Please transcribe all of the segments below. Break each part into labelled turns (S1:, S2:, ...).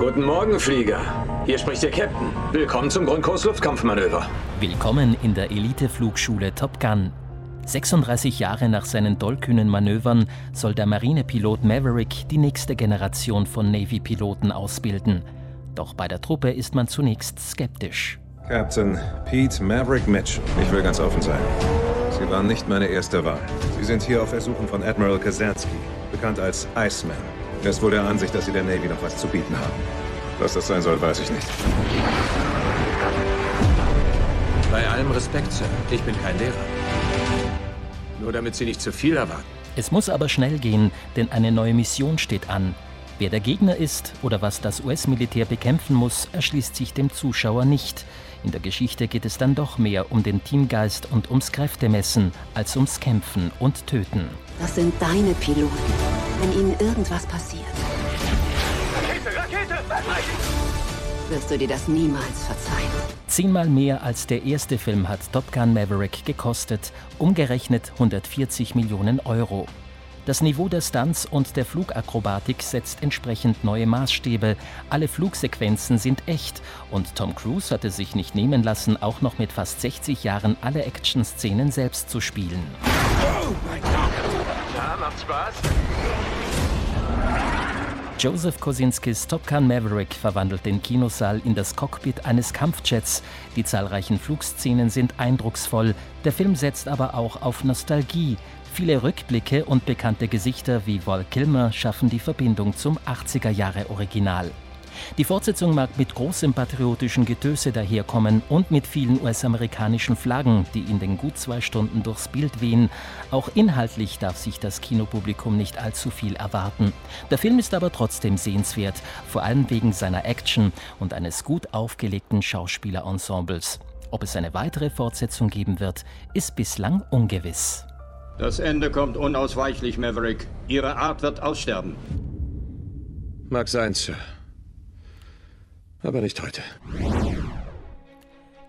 S1: Guten Morgen, Flieger. Hier spricht der Captain. Willkommen zum Grundkurs Luftkampfmanöver.
S2: Willkommen in der Eliteflugschule Top Gun. 36 Jahre nach seinen tollkühnen Manövern soll der Marinepilot Maverick die nächste Generation von Navy-Piloten ausbilden. Doch bei der Truppe ist man zunächst skeptisch.
S3: Captain Pete Maverick Mitchell. Ich will ganz offen sein. Sie waren nicht meine erste Wahl. Sie sind hier auf Ersuchen von Admiral Kazansky, bekannt als Iceman. Er ist wohl der Ansicht, dass Sie der Navy noch was zu bieten haben. Was das sein soll, weiß ich nicht.
S1: Bei allem Respekt, Sir. Ich bin kein Lehrer. Nur damit Sie nicht zu viel erwarten.
S2: Es muss aber schnell gehen, denn eine neue Mission steht an. Wer der Gegner ist oder was das US-Militär bekämpfen muss, erschließt sich dem Zuschauer nicht. In der Geschichte geht es dann doch mehr um den Teamgeist und ums Kräftemessen als ums Kämpfen und Töten.
S4: Das sind deine Piloten. Wenn ihnen irgendwas passiert,
S1: Rakete, Rakete!
S4: wirst du dir das niemals verzeihen.
S2: Zehnmal mehr als der erste Film hat Top Gun Maverick gekostet, umgerechnet 140 Millionen Euro. Das Niveau der Stunts und der Flugakrobatik setzt entsprechend neue Maßstäbe. Alle Flugsequenzen sind echt und Tom Cruise hatte sich nicht nehmen lassen, auch noch mit fast 60 Jahren alle Action-Szenen selbst zu spielen.
S1: Macht Spaß?
S2: Joseph Kosinskis Top Gun Maverick verwandelt den Kinosaal in das Cockpit eines Kampfjets. Die zahlreichen Flugszenen sind eindrucksvoll. Der Film setzt aber auch auf Nostalgie. Viele Rückblicke und bekannte Gesichter wie Val Kilmer schaffen die Verbindung zum 80er Jahre Original. Die Fortsetzung mag mit großem patriotischen Getöse daherkommen und mit vielen US-amerikanischen Flaggen, die in den gut zwei Stunden durchs Bild wehen. Auch inhaltlich darf sich das Kinopublikum nicht allzu viel erwarten. Der Film ist aber trotzdem sehenswert, vor allem wegen seiner Action und eines gut aufgelegten Schauspielerensembles. Ob es eine weitere Fortsetzung geben wird, ist bislang ungewiss.
S5: Das Ende kommt unausweichlich, Maverick. Ihre Art wird aussterben.
S3: Mag sein, Sir. Aber nicht heute.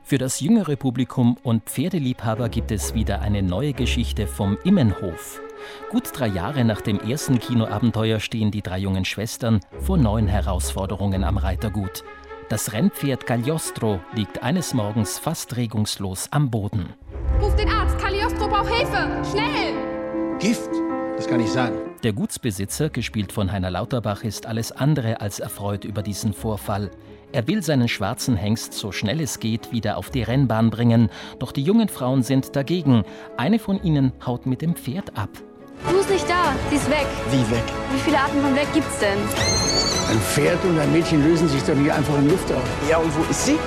S2: Für das jüngere Publikum und Pferdeliebhaber gibt es wieder eine neue Geschichte vom Immenhof. Gut drei Jahre nach dem ersten Kinoabenteuer stehen die drei jungen Schwestern vor neuen Herausforderungen am Reitergut. Das Rennpferd Cagliostro liegt eines Morgens fast regungslos am Boden.
S6: Ruf den Arzt! Cagliostro braucht Hilfe! Schnell!
S7: Gift? Das kann nicht sein.
S2: Der Gutsbesitzer, gespielt von Heiner Lauterbach, ist alles andere als erfreut über diesen Vorfall. Er will seinen schwarzen Hengst so schnell es geht wieder auf die Rennbahn bringen, doch die jungen Frauen sind dagegen. Eine von ihnen haut mit dem Pferd ab.
S6: Du ist nicht da, sie ist weg.
S7: Wie weg?
S6: Wie viele Arten von weg gibt's denn?
S7: Ein Pferd und ein Mädchen lösen sich doch nicht einfach in Luft auf.
S8: Ja, und wo ist sie?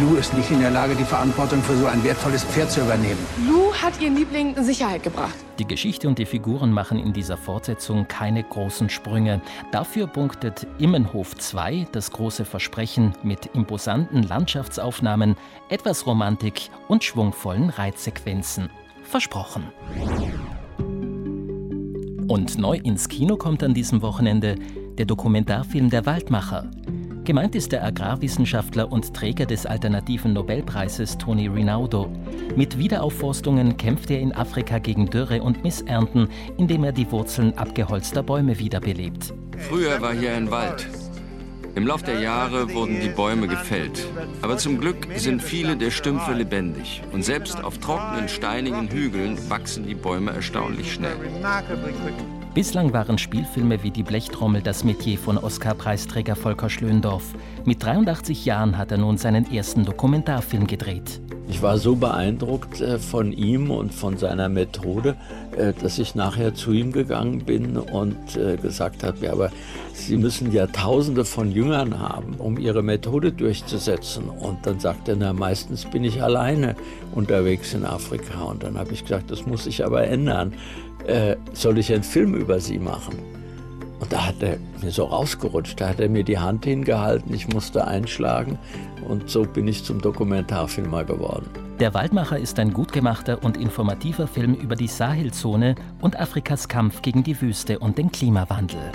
S7: Lou ist nicht in der Lage, die Verantwortung für so ein wertvolles Pferd zu übernehmen.
S6: Lou hat ihren Liebling in Sicherheit gebracht.
S2: Die Geschichte und die Figuren machen in dieser Fortsetzung keine großen Sprünge. Dafür punktet Immenhof 2 das große Versprechen mit imposanten Landschaftsaufnahmen, etwas Romantik und schwungvollen Reitsequenzen. Versprochen. Und neu ins Kino kommt an diesem Wochenende der Dokumentarfilm Der Waldmacher. Gemeint ist der Agrarwissenschaftler und Träger des alternativen Nobelpreises Tony Rinaldo. Mit Wiederaufforstungen kämpft er in Afrika gegen Dürre und Missernten, indem er die Wurzeln abgeholzter Bäume wiederbelebt.
S9: Früher war hier ein Wald. Im Lauf der Jahre wurden die Bäume gefällt. Aber zum Glück sind viele der Stümpfe lebendig. Und selbst auf trockenen, steinigen Hügeln wachsen die Bäume erstaunlich schnell.
S2: Bislang waren Spielfilme wie Die Blechtrommel das Metier von Oscar-Preisträger Volker Schlöndorff. Mit 83 Jahren hat er nun seinen ersten Dokumentarfilm gedreht.
S10: Ich war so beeindruckt äh, von ihm und von seiner Methode, äh, dass ich nachher zu ihm gegangen bin und äh, gesagt habe, ja, aber Sie müssen ja Tausende von Jüngern haben, um Ihre Methode durchzusetzen. Und dann sagt er, na, meistens bin ich alleine unterwegs in Afrika. Und dann habe ich gesagt, das muss sich aber ändern. Äh, soll ich einen Film über Sie machen? Und da hat er mir so rausgerutscht, da hat er mir die Hand hingehalten, ich musste einschlagen und so bin ich zum Dokumentarfilmer geworden.
S2: Der Waldmacher ist ein gut gemachter und informativer Film über die Sahelzone und Afrikas Kampf gegen die Wüste und den Klimawandel.